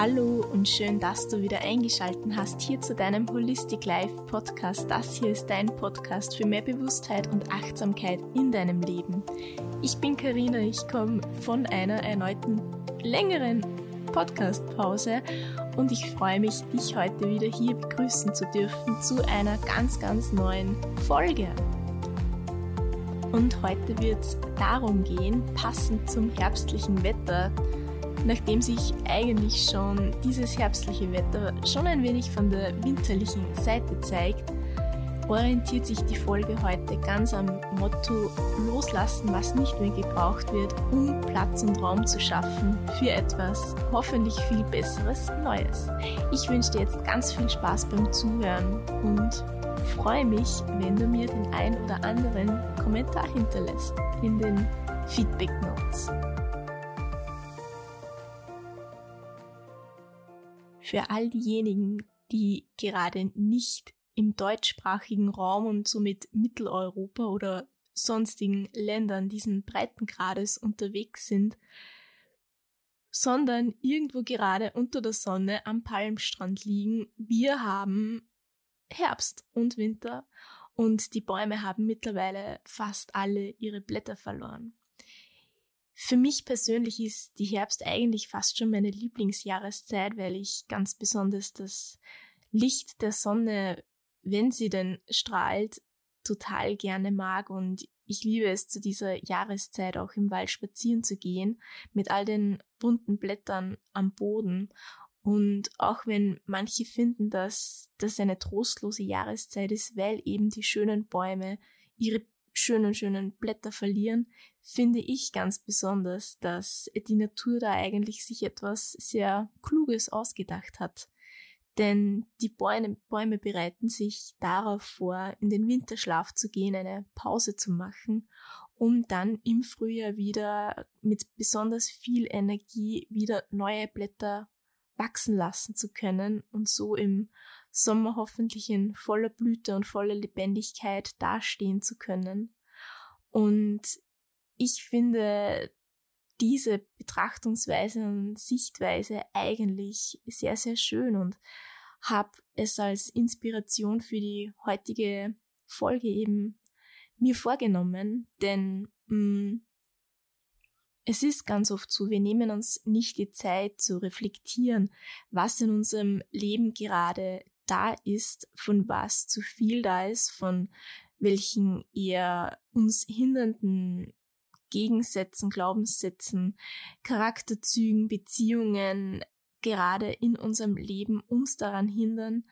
Hallo und schön, dass du wieder eingeschaltet hast hier zu deinem Holistic Life Podcast. Das hier ist dein Podcast für mehr Bewusstheit und Achtsamkeit in deinem Leben. Ich bin Karina, ich komme von einer erneuten längeren Podcast-Pause und ich freue mich, dich heute wieder hier begrüßen zu dürfen zu einer ganz, ganz neuen Folge. Und heute wird es darum gehen, passend zum herbstlichen Wetter, Nachdem sich eigentlich schon dieses herbstliche Wetter schon ein wenig von der winterlichen Seite zeigt, orientiert sich die Folge heute ganz am Motto Loslassen, was nicht mehr gebraucht wird, um Platz und Raum zu schaffen für etwas hoffentlich viel Besseres Neues. Ich wünsche dir jetzt ganz viel Spaß beim Zuhören und freue mich, wenn du mir den ein oder anderen Kommentar hinterlässt in den Feedback Notes. Für all diejenigen, die gerade nicht im deutschsprachigen Raum und somit Mitteleuropa oder sonstigen Ländern diesen Breitengrades unterwegs sind, sondern irgendwo gerade unter der Sonne am Palmstrand liegen. Wir haben Herbst und Winter und die Bäume haben mittlerweile fast alle ihre Blätter verloren. Für mich persönlich ist die Herbst eigentlich fast schon meine Lieblingsjahreszeit, weil ich ganz besonders das Licht der Sonne, wenn sie denn strahlt, total gerne mag und ich liebe es, zu dieser Jahreszeit auch im Wald spazieren zu gehen, mit all den bunten Blättern am Boden. Und auch wenn manche finden, dass das eine trostlose Jahreszeit ist, weil eben die schönen Bäume ihre schönen, schönen Blätter verlieren, finde ich ganz besonders, dass die Natur da eigentlich sich etwas sehr Kluges ausgedacht hat. Denn die Bäume, Bäume bereiten sich darauf vor, in den Winterschlaf zu gehen, eine Pause zu machen, um dann im Frühjahr wieder mit besonders viel Energie wieder neue Blätter wachsen lassen zu können und so im Sommer hoffentlich in voller Blüte und voller Lebendigkeit dastehen zu können. Und ich finde diese Betrachtungsweise und Sichtweise eigentlich sehr, sehr schön und habe es als Inspiration für die heutige Folge eben mir vorgenommen, denn mm, es ist ganz oft so, wir nehmen uns nicht die Zeit zu reflektieren, was in unserem Leben gerade da ist, von was zu viel da ist, von welchen eher uns hindernden Gegensätzen, Glaubenssätzen, Charakterzügen, Beziehungen gerade in unserem Leben uns daran hindern,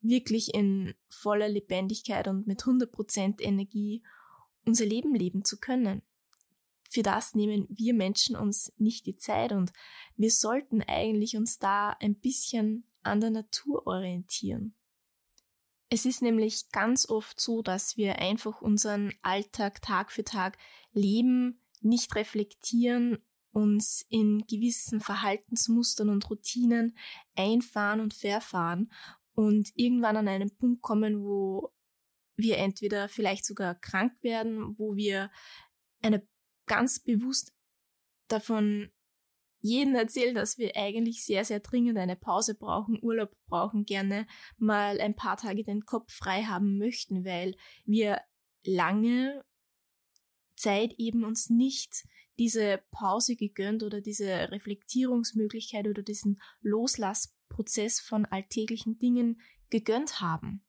wirklich in voller Lebendigkeit und mit 100% Energie unser Leben leben zu können. Für das nehmen wir Menschen uns nicht die Zeit und wir sollten eigentlich uns da ein bisschen an der Natur orientieren. Es ist nämlich ganz oft so, dass wir einfach unseren Alltag Tag für Tag leben, nicht reflektieren, uns in gewissen Verhaltensmustern und Routinen einfahren und verfahren und irgendwann an einen Punkt kommen, wo wir entweder vielleicht sogar krank werden, wo wir eine ganz bewusst davon jeden erzählen, dass wir eigentlich sehr, sehr dringend eine Pause brauchen, Urlaub brauchen, gerne mal ein paar Tage den Kopf frei haben möchten, weil wir lange Zeit eben uns nicht diese Pause gegönnt oder diese Reflektierungsmöglichkeit oder diesen Loslassprozess von alltäglichen Dingen gegönnt haben.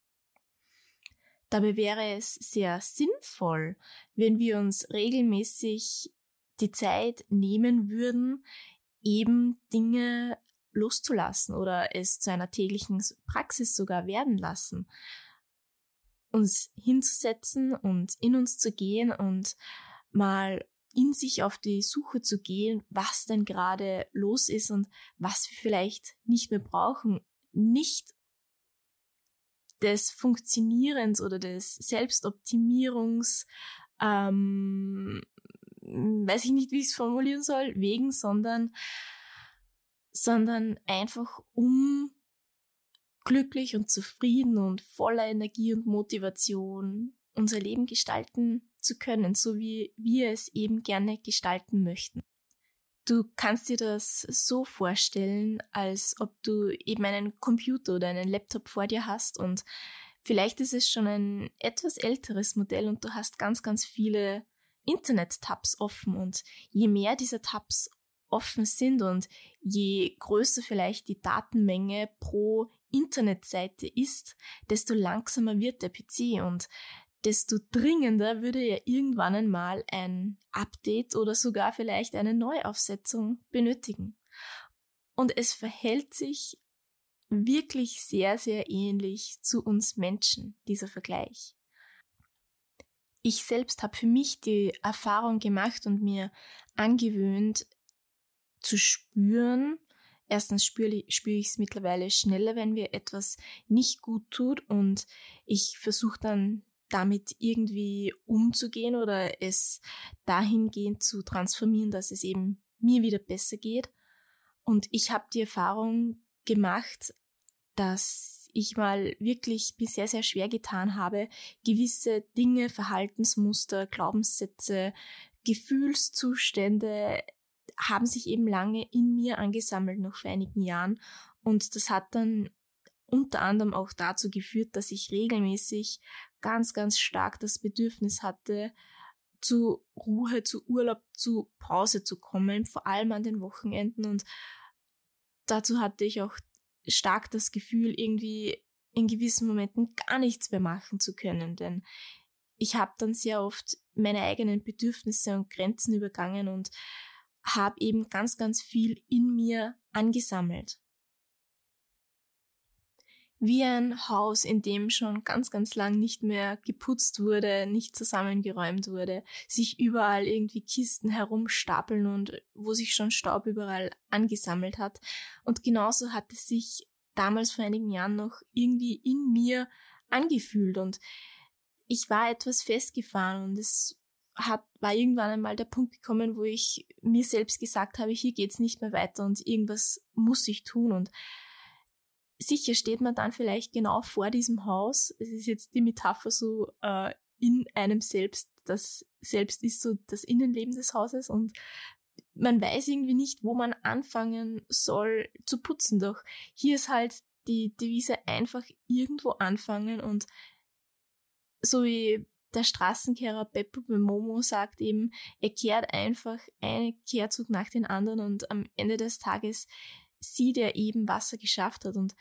Dabei wäre es sehr sinnvoll, wenn wir uns regelmäßig die Zeit nehmen würden, eben Dinge loszulassen oder es zu einer täglichen Praxis sogar werden lassen. Uns hinzusetzen und in uns zu gehen und mal in sich auf die Suche zu gehen, was denn gerade los ist und was wir vielleicht nicht mehr brauchen. Nicht des Funktionierens oder des Selbstoptimierungs, ähm, weiß ich nicht, wie ich es formulieren soll, wegen, sondern, sondern einfach um glücklich und zufrieden und voller Energie und Motivation unser Leben gestalten zu können, so wie wir es eben gerne gestalten möchten. Du kannst dir das so vorstellen, als ob du eben einen Computer oder einen Laptop vor dir hast und vielleicht ist es schon ein etwas älteres Modell und du hast ganz, ganz viele Internet-Tabs offen und je mehr dieser Tabs offen sind und je größer vielleicht die Datenmenge pro Internetseite ist, desto langsamer wird der PC und desto dringender würde er irgendwann einmal ein Update oder sogar vielleicht eine Neuaufsetzung benötigen. Und es verhält sich wirklich sehr, sehr ähnlich zu uns Menschen, dieser Vergleich. Ich selbst habe für mich die Erfahrung gemacht und mir angewöhnt zu spüren, erstens spüre, spüre ich es mittlerweile schneller, wenn mir etwas nicht gut tut und ich versuche dann damit irgendwie umzugehen oder es dahingehend zu transformieren, dass es eben mir wieder besser geht. Und ich habe die Erfahrung gemacht, dass ich mal wirklich mir sehr, sehr schwer getan habe, gewisse Dinge, Verhaltensmuster, Glaubenssätze, Gefühlszustände haben sich eben lange in mir angesammelt, noch vor einigen Jahren. Und das hat dann unter anderem auch dazu geführt, dass ich regelmäßig ganz, ganz stark das Bedürfnis hatte, zu Ruhe, zu Urlaub, zu Pause zu kommen, vor allem an den Wochenenden. Und dazu hatte ich auch stark das Gefühl, irgendwie in gewissen Momenten gar nichts mehr machen zu können, denn ich habe dann sehr oft meine eigenen Bedürfnisse und Grenzen übergangen und habe eben ganz, ganz viel in mir angesammelt. Wie ein Haus, in dem schon ganz, ganz lang nicht mehr geputzt wurde, nicht zusammengeräumt wurde, sich überall irgendwie Kisten herumstapeln und wo sich schon Staub überall angesammelt hat. Und genauso hat es sich damals vor einigen Jahren noch irgendwie in mir angefühlt und ich war etwas festgefahren und es hat, war irgendwann einmal der Punkt gekommen, wo ich mir selbst gesagt habe, hier geht's nicht mehr weiter und irgendwas muss ich tun und sicher steht man dann vielleicht genau vor diesem Haus. Es ist jetzt die Metapher so äh, in einem selbst. Das Selbst ist so das Innenleben des Hauses und man weiß irgendwie nicht, wo man anfangen soll zu putzen. Doch hier ist halt die Devise einfach irgendwo anfangen und so wie der Straßenkehrer Beppo Momo sagt eben, er kehrt einfach einen Kehrzug nach den anderen und am Ende des Tages sieht er eben, was er geschafft hat. Und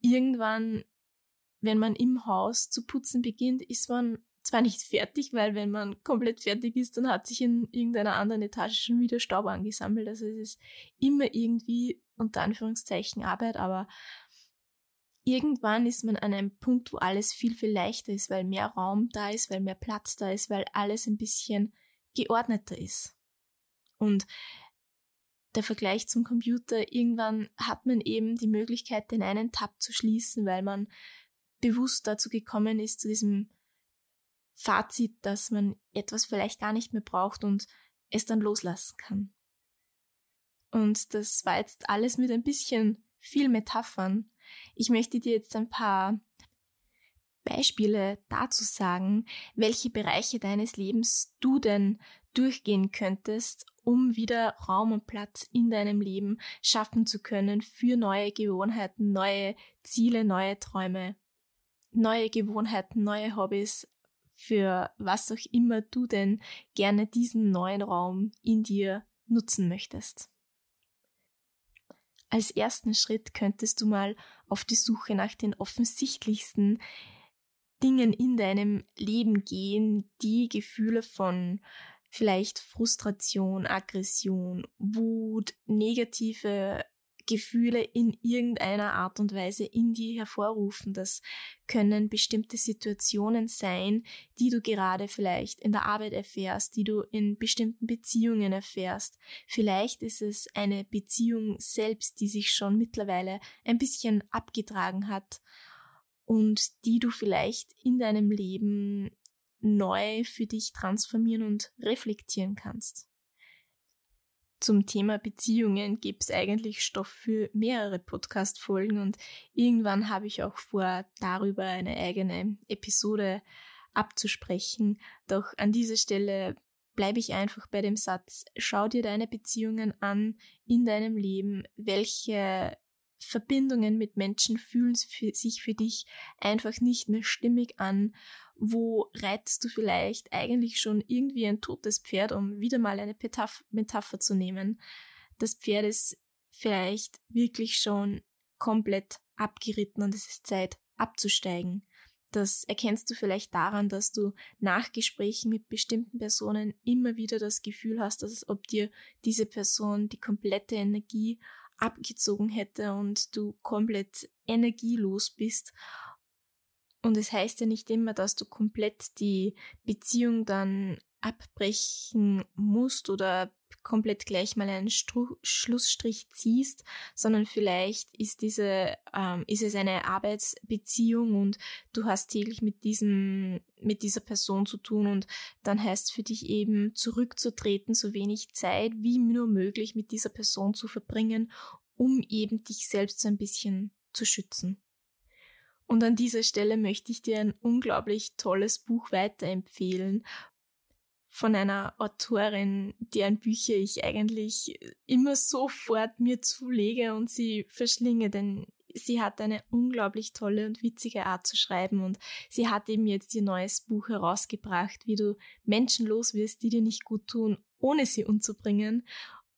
irgendwann, wenn man im Haus zu putzen beginnt, ist man zwar nicht fertig, weil wenn man komplett fertig ist, dann hat sich in irgendeiner anderen Etage schon wieder Staub angesammelt. Also es ist immer irgendwie unter Anführungszeichen Arbeit, aber irgendwann ist man an einem Punkt, wo alles viel, viel leichter ist, weil mehr Raum da ist, weil mehr Platz da ist, weil alles ein bisschen geordneter ist. Und der Vergleich zum Computer, irgendwann hat man eben die Möglichkeit, den einen Tab zu schließen, weil man bewusst dazu gekommen ist, zu diesem Fazit, dass man etwas vielleicht gar nicht mehr braucht und es dann loslassen kann. Und das war jetzt alles mit ein bisschen viel Metaphern, ich möchte dir jetzt ein paar Beispiele dazu sagen, welche Bereiche deines Lebens du denn durchgehen könntest, um wieder Raum und Platz in deinem Leben schaffen zu können für neue Gewohnheiten, neue Ziele, neue Träume, neue Gewohnheiten, neue Hobbys, für was auch immer du denn gerne diesen neuen Raum in dir nutzen möchtest. Als ersten Schritt könntest du mal auf die Suche nach den offensichtlichsten Dingen in deinem Leben gehen, die Gefühle von vielleicht Frustration, Aggression, Wut, negative Gefühle in irgendeiner Art und Weise in dir hervorrufen. Das können bestimmte Situationen sein, die du gerade vielleicht in der Arbeit erfährst, die du in bestimmten Beziehungen erfährst. Vielleicht ist es eine Beziehung selbst, die sich schon mittlerweile ein bisschen abgetragen hat und die du vielleicht in deinem Leben neu für dich transformieren und reflektieren kannst zum Thema Beziehungen gibt es eigentlich Stoff für mehrere Podcast-Folgen und irgendwann habe ich auch vor, darüber eine eigene Episode abzusprechen. Doch an dieser Stelle bleibe ich einfach bei dem Satz, schau dir deine Beziehungen an in deinem Leben, welche Verbindungen mit Menschen fühlen sich für dich einfach nicht mehr stimmig an, wo reitest du vielleicht eigentlich schon irgendwie ein totes Pferd, um wieder mal eine Metapher zu nehmen. Das Pferd ist vielleicht wirklich schon komplett abgeritten und es ist Zeit abzusteigen. Das erkennst du vielleicht daran, dass du nach Gesprächen mit bestimmten Personen immer wieder das Gefühl hast, dass es ob dir diese Person die komplette Energie abgezogen hätte und du komplett energielos bist. Und es heißt ja nicht immer, dass du komplett die Beziehung dann abbrechen musst oder komplett gleich mal einen Stru Schlussstrich ziehst, sondern vielleicht ist diese, ähm, ist es eine Arbeitsbeziehung und du hast täglich mit diesem, mit dieser Person zu tun und dann heißt für dich eben zurückzutreten, so wenig Zeit wie nur möglich mit dieser Person zu verbringen, um eben dich selbst so ein bisschen zu schützen. Und an dieser Stelle möchte ich dir ein unglaublich tolles Buch weiterempfehlen, von einer Autorin, deren Bücher ich eigentlich immer sofort mir zulege und sie verschlinge, denn sie hat eine unglaublich tolle und witzige Art zu schreiben und sie hat eben jetzt ihr neues Buch herausgebracht, wie du Menschen los wirst, die dir nicht gut tun, ohne sie umzubringen.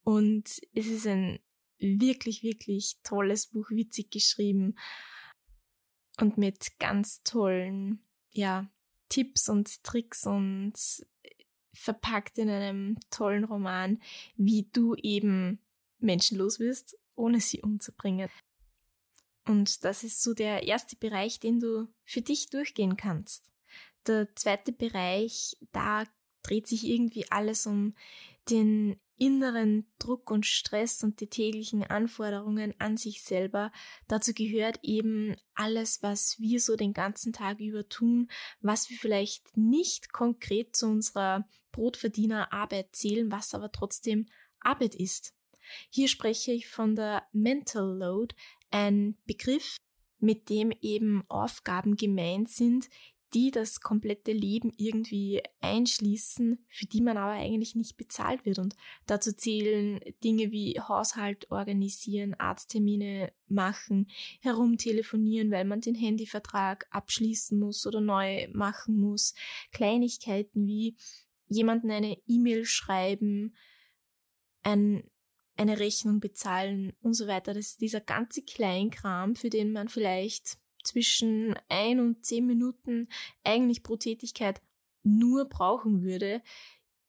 Und es ist ein wirklich, wirklich tolles Buch, witzig geschrieben und mit ganz tollen, ja, Tipps und Tricks und verpackt in einem tollen Roman, wie du eben menschenlos wirst, ohne sie umzubringen. Und das ist so der erste Bereich, den du für dich durchgehen kannst. Der zweite Bereich, da dreht sich irgendwie alles um den inneren Druck und Stress und die täglichen Anforderungen an sich selber. Dazu gehört eben alles, was wir so den ganzen Tag über tun, was wir vielleicht nicht konkret zu unserer Brotverdienerarbeit zählen, was aber trotzdem Arbeit ist. Hier spreche ich von der Mental Load, ein Begriff, mit dem eben Aufgaben gemeint sind, die das komplette Leben irgendwie einschließen, für die man aber eigentlich nicht bezahlt wird. Und dazu zählen Dinge wie Haushalt organisieren, Arzttermine machen, herumtelefonieren, weil man den Handyvertrag abschließen muss oder neu machen muss. Kleinigkeiten wie jemanden eine E-Mail schreiben, ein, eine Rechnung bezahlen und so weiter. Das ist dieser ganze Kleinkram, für den man vielleicht zwischen ein und zehn Minuten eigentlich pro Tätigkeit nur brauchen würde,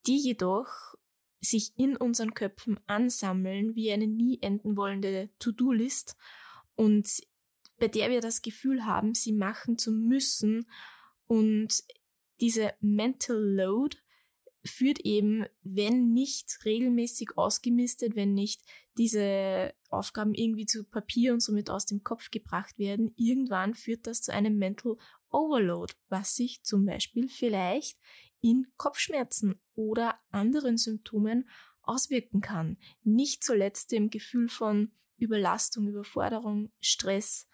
die jedoch sich in unseren Köpfen ansammeln wie eine nie enden wollende To-Do-List und bei der wir das Gefühl haben, sie machen zu müssen und diese Mental Load führt eben, wenn nicht regelmäßig ausgemistet, wenn nicht diese Aufgaben irgendwie zu Papier und somit aus dem Kopf gebracht werden, irgendwann führt das zu einem Mental Overload, was sich zum Beispiel vielleicht in Kopfschmerzen oder anderen Symptomen auswirken kann. Nicht zuletzt dem Gefühl von Überlastung, Überforderung, Stress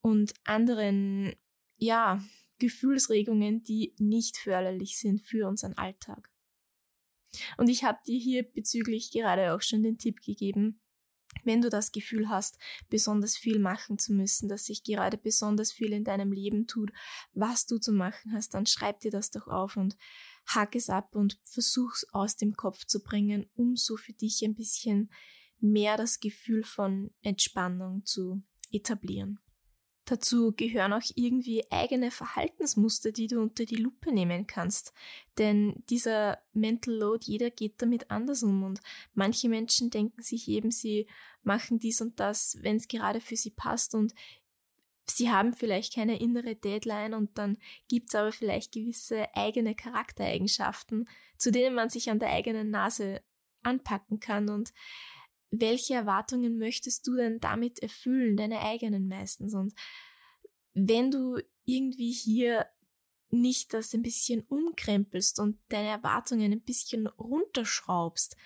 und anderen, ja, Gefühlsregungen, die nicht förderlich sind für unseren Alltag. Und ich habe dir hier bezüglich gerade auch schon den Tipp gegeben, wenn du das Gefühl hast, besonders viel machen zu müssen, dass sich gerade besonders viel in deinem Leben tut, was du zu machen hast, dann schreib dir das doch auf und hack es ab und versuch's aus dem Kopf zu bringen, um so für dich ein bisschen mehr das Gefühl von Entspannung zu etablieren. Dazu gehören auch irgendwie eigene Verhaltensmuster, die du unter die Lupe nehmen kannst. Denn dieser Mental Load, jeder geht damit anders um und manche Menschen denken sich eben, sie machen dies und das, wenn es gerade für sie passt und sie haben vielleicht keine innere Deadline und dann gibt es aber vielleicht gewisse eigene Charaktereigenschaften, zu denen man sich an der eigenen Nase anpacken kann und welche Erwartungen möchtest du denn damit erfüllen, deine eigenen meistens? Und wenn du irgendwie hier nicht das ein bisschen umkrempelst und deine Erwartungen ein bisschen runterschraubst,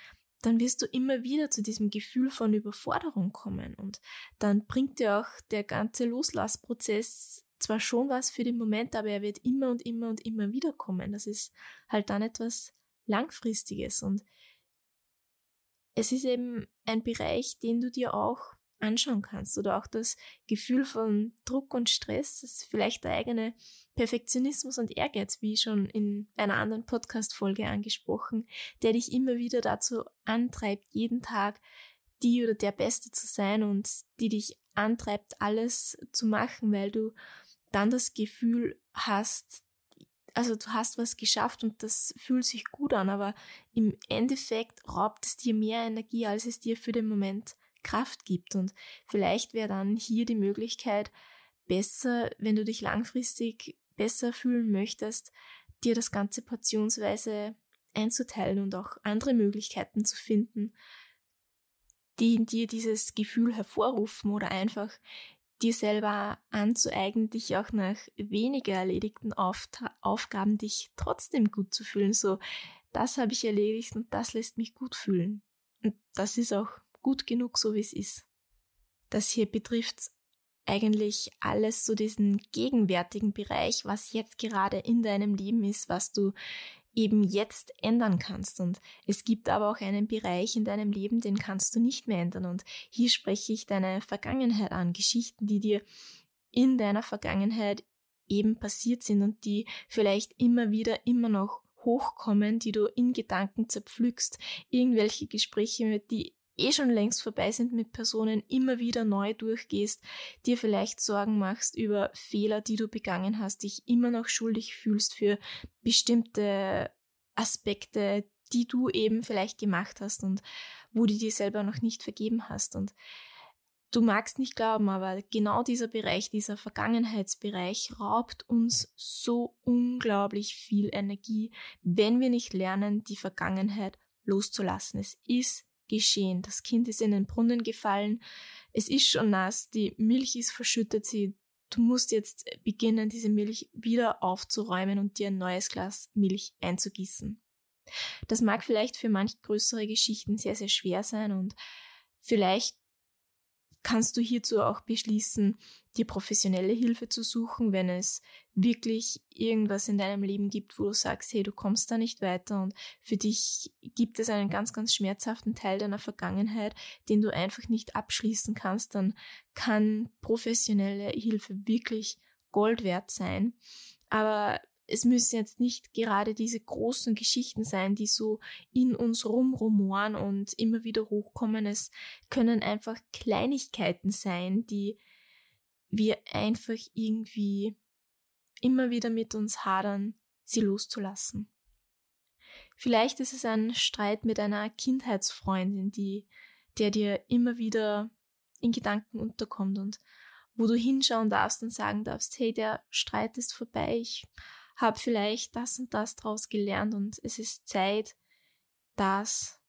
dann wirst du immer wieder zu diesem Gefühl von Überforderung kommen und dann bringt dir auch der ganze Loslassprozess zwar schon was für den Moment, aber er wird immer und immer und immer wieder kommen. Das ist halt dann etwas Langfristiges und es ist eben ein Bereich, den du dir auch anschauen kannst oder auch das Gefühl von Druck und Stress, das ist vielleicht der eigene Perfektionismus und Ehrgeiz, wie schon in einer anderen Podcast-Folge angesprochen, der dich immer wieder dazu antreibt, jeden Tag die oder der Beste zu sein und die dich antreibt, alles zu machen, weil du dann das Gefühl hast, also du hast was geschafft und das fühlt sich gut an, aber im Endeffekt raubt es dir mehr Energie, als es dir für den Moment Kraft gibt. Und vielleicht wäre dann hier die Möglichkeit besser, wenn du dich langfristig besser fühlen möchtest, dir das Ganze portionsweise einzuteilen und auch andere Möglichkeiten zu finden, die in dir dieses Gefühl hervorrufen oder einfach dir selber anzueignen, dich auch nach weniger erledigten Auf Aufgaben dich trotzdem gut zu fühlen. So, das habe ich erledigt und das lässt mich gut fühlen. Und das ist auch gut genug, so wie es ist. Das hier betrifft eigentlich alles so diesen gegenwärtigen Bereich, was jetzt gerade in deinem Leben ist, was du eben jetzt ändern kannst. Und es gibt aber auch einen Bereich in deinem Leben, den kannst du nicht mehr ändern. Und hier spreche ich deine Vergangenheit an, Geschichten, die dir in deiner Vergangenheit eben passiert sind und die vielleicht immer wieder immer noch hochkommen, die du in Gedanken zerpflückst, irgendwelche Gespräche, die eh schon längst vorbei sind mit Personen, immer wieder neu durchgehst, dir vielleicht Sorgen machst über Fehler, die du begangen hast, dich immer noch schuldig fühlst für bestimmte Aspekte, die du eben vielleicht gemacht hast und wo du dir selber noch nicht vergeben hast. Und du magst nicht glauben, aber genau dieser Bereich, dieser Vergangenheitsbereich raubt uns so unglaublich viel Energie, wenn wir nicht lernen, die Vergangenheit loszulassen. Es ist geschehen. Das Kind ist in den Brunnen gefallen. Es ist schon nass. Die Milch ist verschüttet. Sie, du musst jetzt beginnen, diese Milch wieder aufzuräumen und dir ein neues Glas Milch einzugießen. Das mag vielleicht für manche größere Geschichten sehr, sehr schwer sein und vielleicht kannst du hierzu auch beschließen, dir professionelle Hilfe zu suchen, wenn es wirklich irgendwas in deinem Leben gibt, wo du sagst, hey, du kommst da nicht weiter und für dich gibt es einen ganz, ganz schmerzhaften Teil deiner Vergangenheit, den du einfach nicht abschließen kannst, dann kann professionelle Hilfe wirklich Gold wert sein. Aber es müssen jetzt nicht gerade diese großen Geschichten sein, die so in uns rumrumoren und immer wieder hochkommen. Es können einfach Kleinigkeiten sein, die wir einfach irgendwie immer wieder mit uns hadern, sie loszulassen. Vielleicht ist es ein Streit mit einer Kindheitsfreundin, die, der dir immer wieder in Gedanken unterkommt und wo du hinschauen darfst und sagen darfst, hey, der Streit ist vorbei, ich habe vielleicht das und das draus gelernt und es ist Zeit, das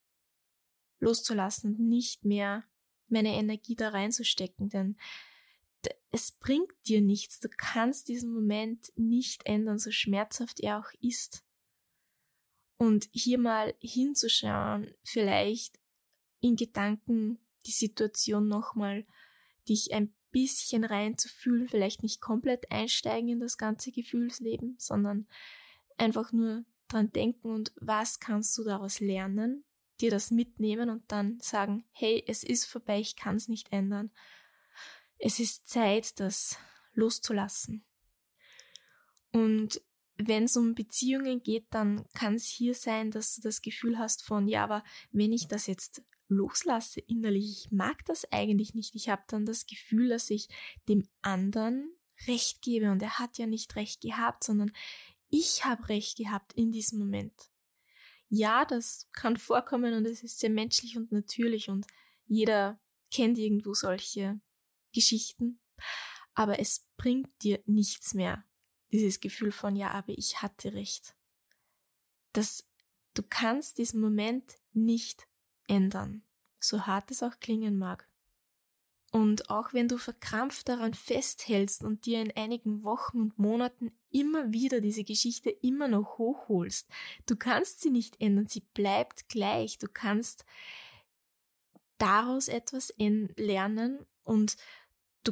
loszulassen und nicht mehr meine Energie da reinzustecken, denn es bringt dir nichts. Du kannst diesen Moment nicht ändern, so schmerzhaft er auch ist. Und hier mal hinzuschauen, vielleicht in Gedanken die Situation nochmal, dich ein bisschen reinzufühlen, vielleicht nicht komplett einsteigen in das ganze Gefühlsleben, sondern einfach nur dran denken und was kannst du daraus lernen, dir das mitnehmen und dann sagen, hey, es ist vorbei, ich kann es nicht ändern. Es ist Zeit, das loszulassen. Und wenn es um Beziehungen geht, dann kann es hier sein, dass du das Gefühl hast von, ja, aber wenn ich das jetzt loslasse innerlich, ich mag das eigentlich nicht. Ich habe dann das Gefühl, dass ich dem anderen Recht gebe und er hat ja nicht Recht gehabt, sondern ich habe Recht gehabt in diesem Moment. Ja, das kann vorkommen und es ist sehr menschlich und natürlich und jeder kennt irgendwo solche Geschichten, aber es bringt dir nichts mehr, dieses Gefühl von, ja, aber ich hatte recht. Das, du kannst diesen Moment nicht ändern, so hart es auch klingen mag. Und auch wenn du verkrampft daran festhältst und dir in einigen Wochen und Monaten immer wieder diese Geschichte immer noch hochholst, du kannst sie nicht ändern, sie bleibt gleich. Du kannst daraus etwas lernen und du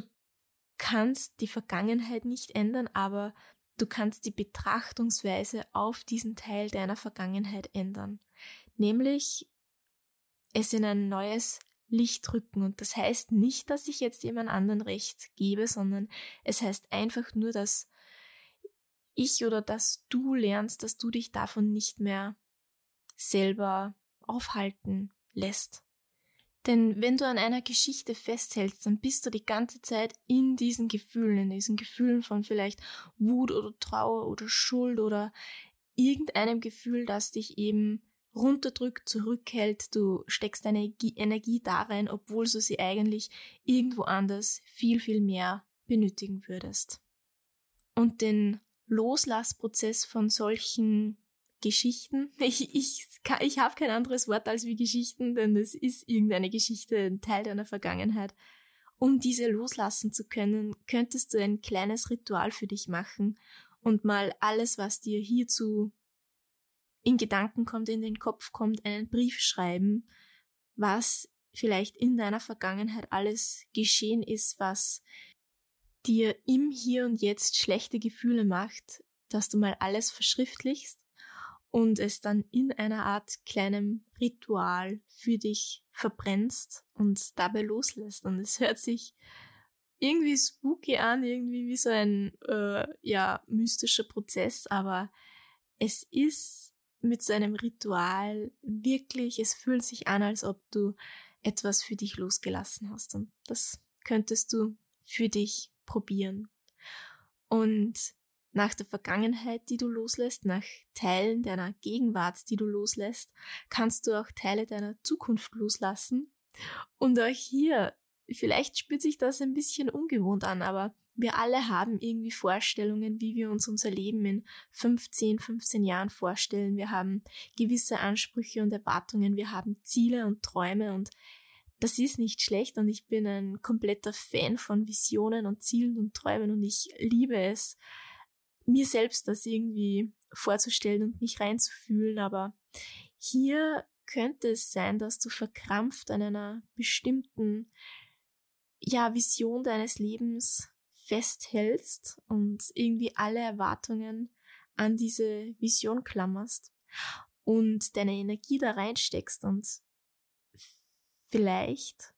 kannst die Vergangenheit nicht ändern, aber du kannst die Betrachtungsweise auf diesen Teil deiner Vergangenheit ändern. Nämlich es in ein neues Licht rücken. Und das heißt nicht, dass ich jetzt jemand anderen Recht gebe, sondern es heißt einfach nur, dass ich oder dass du lernst, dass du dich davon nicht mehr selber aufhalten lässt. Denn wenn du an einer Geschichte festhältst, dann bist du die ganze Zeit in diesen Gefühlen, in diesen Gefühlen von vielleicht Wut oder Trauer oder Schuld oder irgendeinem Gefühl, das dich eben runterdrückt, zurückhält. Du steckst deine Energie da rein, obwohl du sie eigentlich irgendwo anders viel, viel mehr benötigen würdest. Und den Loslassprozess von solchen Geschichten. Ich, ich, ich habe kein anderes Wort als wie Geschichten, denn es ist irgendeine Geschichte, ein Teil deiner Vergangenheit. Um diese loslassen zu können, könntest du ein kleines Ritual für dich machen und mal alles, was dir hierzu in Gedanken kommt, in den Kopf kommt, einen Brief schreiben, was vielleicht in deiner Vergangenheit alles geschehen ist, was dir im Hier und Jetzt schlechte Gefühle macht, dass du mal alles verschriftlichst und es dann in einer Art kleinem Ritual für dich verbrennst und dabei loslässt. Und es hört sich irgendwie spooky an, irgendwie wie so ein äh, ja mystischer Prozess, aber es ist mit so einem Ritual wirklich, es fühlt sich an, als ob du etwas für dich losgelassen hast und das könntest du für dich probieren. Und nach der Vergangenheit, die du loslässt, nach Teilen deiner Gegenwart, die du loslässt, kannst du auch Teile deiner Zukunft loslassen. Und auch hier, vielleicht spürt sich das ein bisschen ungewohnt an, aber wir alle haben irgendwie Vorstellungen, wie wir uns unser Leben in 15, 15 Jahren vorstellen. Wir haben gewisse Ansprüche und Erwartungen, wir haben Ziele und Träume. Und das ist nicht schlecht. Und ich bin ein kompletter Fan von Visionen und Zielen und Träumen. Und ich liebe es, mir selbst das irgendwie vorzustellen und mich reinzufühlen, aber hier könnte es sein, dass du verkrampft an einer bestimmten ja, Vision deines Lebens festhältst und irgendwie alle Erwartungen an diese Vision klammerst und deine Energie da reinsteckst und vielleicht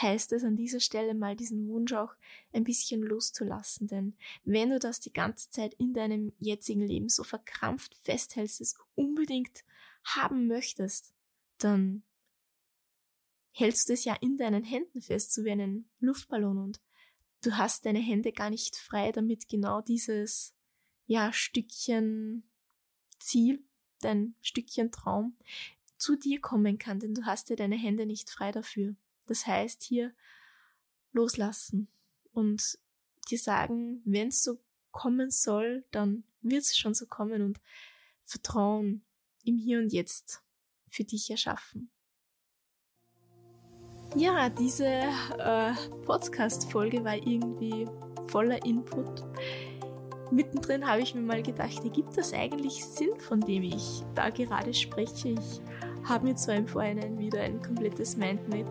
heißt es an dieser Stelle mal diesen Wunsch auch ein bisschen loszulassen, denn wenn du das die ganze Zeit in deinem jetzigen Leben so verkrampft festhältst, es unbedingt haben möchtest, dann hältst du es ja in deinen Händen fest, so wie einen Luftballon und du hast deine Hände gar nicht frei, damit genau dieses, ja, Stückchen Ziel, dein Stückchen Traum zu dir kommen kann, denn du hast ja deine Hände nicht frei dafür. Das heißt hier loslassen und dir sagen, wenn es so kommen soll, dann wird es schon so kommen und Vertrauen im Hier und Jetzt für dich erschaffen. Ja, diese äh, Podcast-Folge war irgendwie voller Input. Mittendrin habe ich mir mal gedacht, gibt das eigentlich Sinn, von dem ich da gerade spreche? Ich habe mir zwar im Vorhinein wieder ein komplettes Mindmap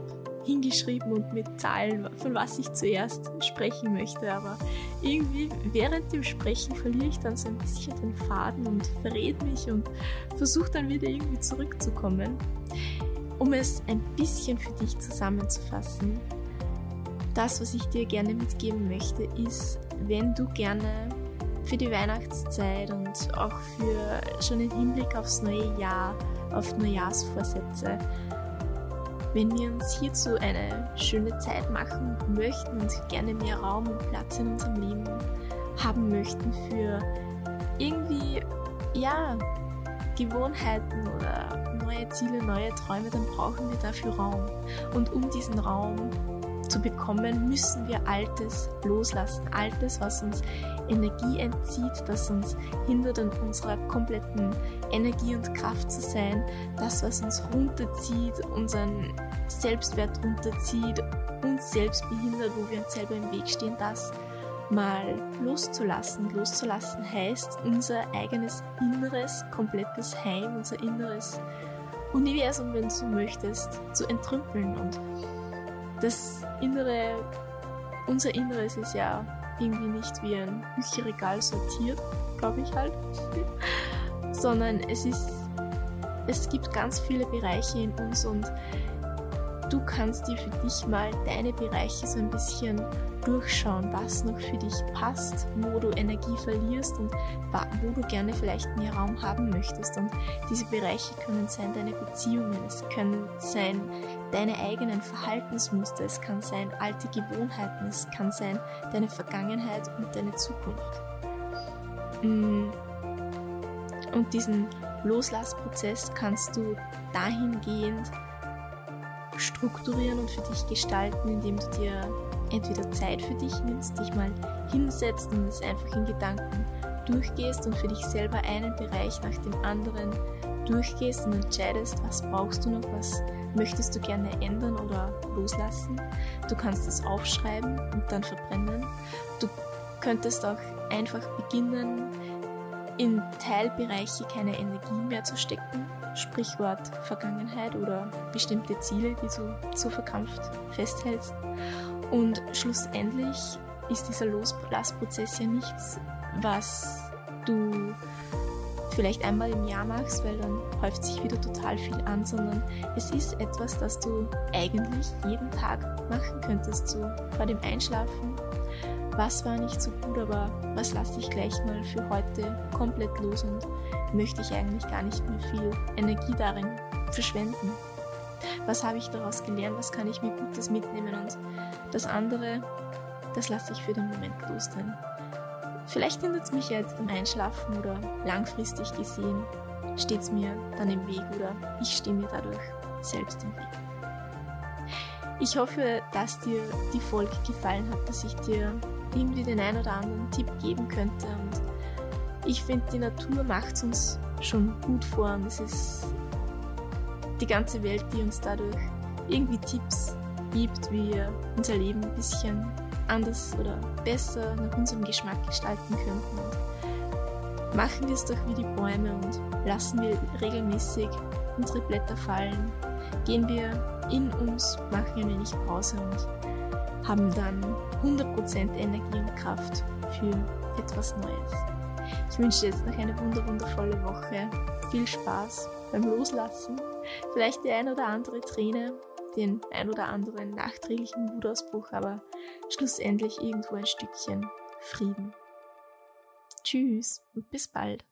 hingeschrieben und mit Zahlen, von was ich zuerst sprechen möchte, aber irgendwie während dem Sprechen verliere ich dann so ein bisschen den Faden und verrät mich und versuche dann wieder irgendwie zurückzukommen. Um es ein bisschen für dich zusammenzufassen, das, was ich dir gerne mitgeben möchte, ist, wenn du gerne für die Weihnachtszeit und auch für schon den Hinblick aufs neue Jahr, auf Neujahrsvorsätze, wenn wir uns hierzu eine schöne Zeit machen möchten und gerne mehr Raum und Platz in unserem Leben haben möchten für irgendwie, ja, Gewohnheiten oder neue Ziele, neue Träume, dann brauchen wir dafür Raum. Und um diesen Raum zu bekommen, müssen wir Altes loslassen. Altes, was uns Energie entzieht, das uns hindert, in unserer kompletten Energie und Kraft zu sein. Das, was uns runterzieht, unseren Selbstwert runterzieht, uns selbst behindert, wo wir uns selber im Weg stehen, das mal loszulassen. Loszulassen heißt, unser eigenes inneres, komplettes Heim, unser inneres Universum, wenn du möchtest, zu entrümpeln. Und das Innere, unser Inneres ist ja irgendwie nicht wie ein Bücherregal sortiert, glaube ich halt, sondern es ist, es gibt ganz viele Bereiche in uns und du kannst dir für dich mal deine Bereiche so ein bisschen durchschauen, was noch für dich passt, wo du Energie verlierst und wo du gerne vielleicht mehr Raum haben möchtest. Und diese Bereiche können sein deine Beziehungen, es können sein deine eigenen Verhaltensmuster, es kann sein alte Gewohnheiten, es kann sein deine Vergangenheit und deine Zukunft. Mm. Und diesen Loslassprozess kannst du dahingehend strukturieren und für dich gestalten, indem du dir entweder Zeit für dich nimmst, dich mal hinsetzt und es einfach in Gedanken durchgehst und für dich selber einen Bereich nach dem anderen durchgehst und entscheidest, was brauchst du noch, was möchtest du gerne ändern oder loslassen. Du kannst es aufschreiben und dann verbrennen. Du könntest auch einfach beginnen, in Teilbereiche keine Energie mehr zu stecken, Sprichwort Vergangenheit oder bestimmte Ziele, die du zu verkrampft festhältst. Und schlussendlich ist dieser Loslassprozess ja nichts, was du vielleicht einmal im Jahr machst, weil dann häuft sich wieder total viel an, sondern es ist etwas, das du eigentlich jeden Tag machen könntest, so vor dem Einschlafen was war nicht so gut, aber was lasse ich gleich mal für heute komplett los und möchte ich eigentlich gar nicht mehr viel Energie darin verschwenden. Was habe ich daraus gelernt, was kann ich mir Gutes mitnehmen und das andere, das lasse ich für den Moment los, denn vielleicht hindert es mich jetzt am Einschlafen oder langfristig gesehen steht es mir dann im Weg oder ich stehe mir dadurch selbst im Weg. Ich hoffe, dass dir die Folge gefallen hat, dass ich dir irgendwie den ein oder anderen Tipp geben könnte. Und ich finde, die Natur macht uns schon gut vor und es ist die ganze Welt, die uns dadurch irgendwie Tipps gibt, wie wir unser Leben ein bisschen anders oder besser nach unserem Geschmack gestalten könnten. Und machen wir es doch wie die Bäume und lassen wir regelmäßig unsere Blätter fallen. Gehen wir in uns, machen ein wenig Pause und haben dann 100% Energie und Kraft für etwas Neues. Ich wünsche dir jetzt noch eine wundervolle Woche. Viel Spaß beim Loslassen. Vielleicht die ein oder andere Träne, den ein oder anderen nachträglichen Wutausbruch, aber schlussendlich irgendwo ein Stückchen Frieden. Tschüss und bis bald.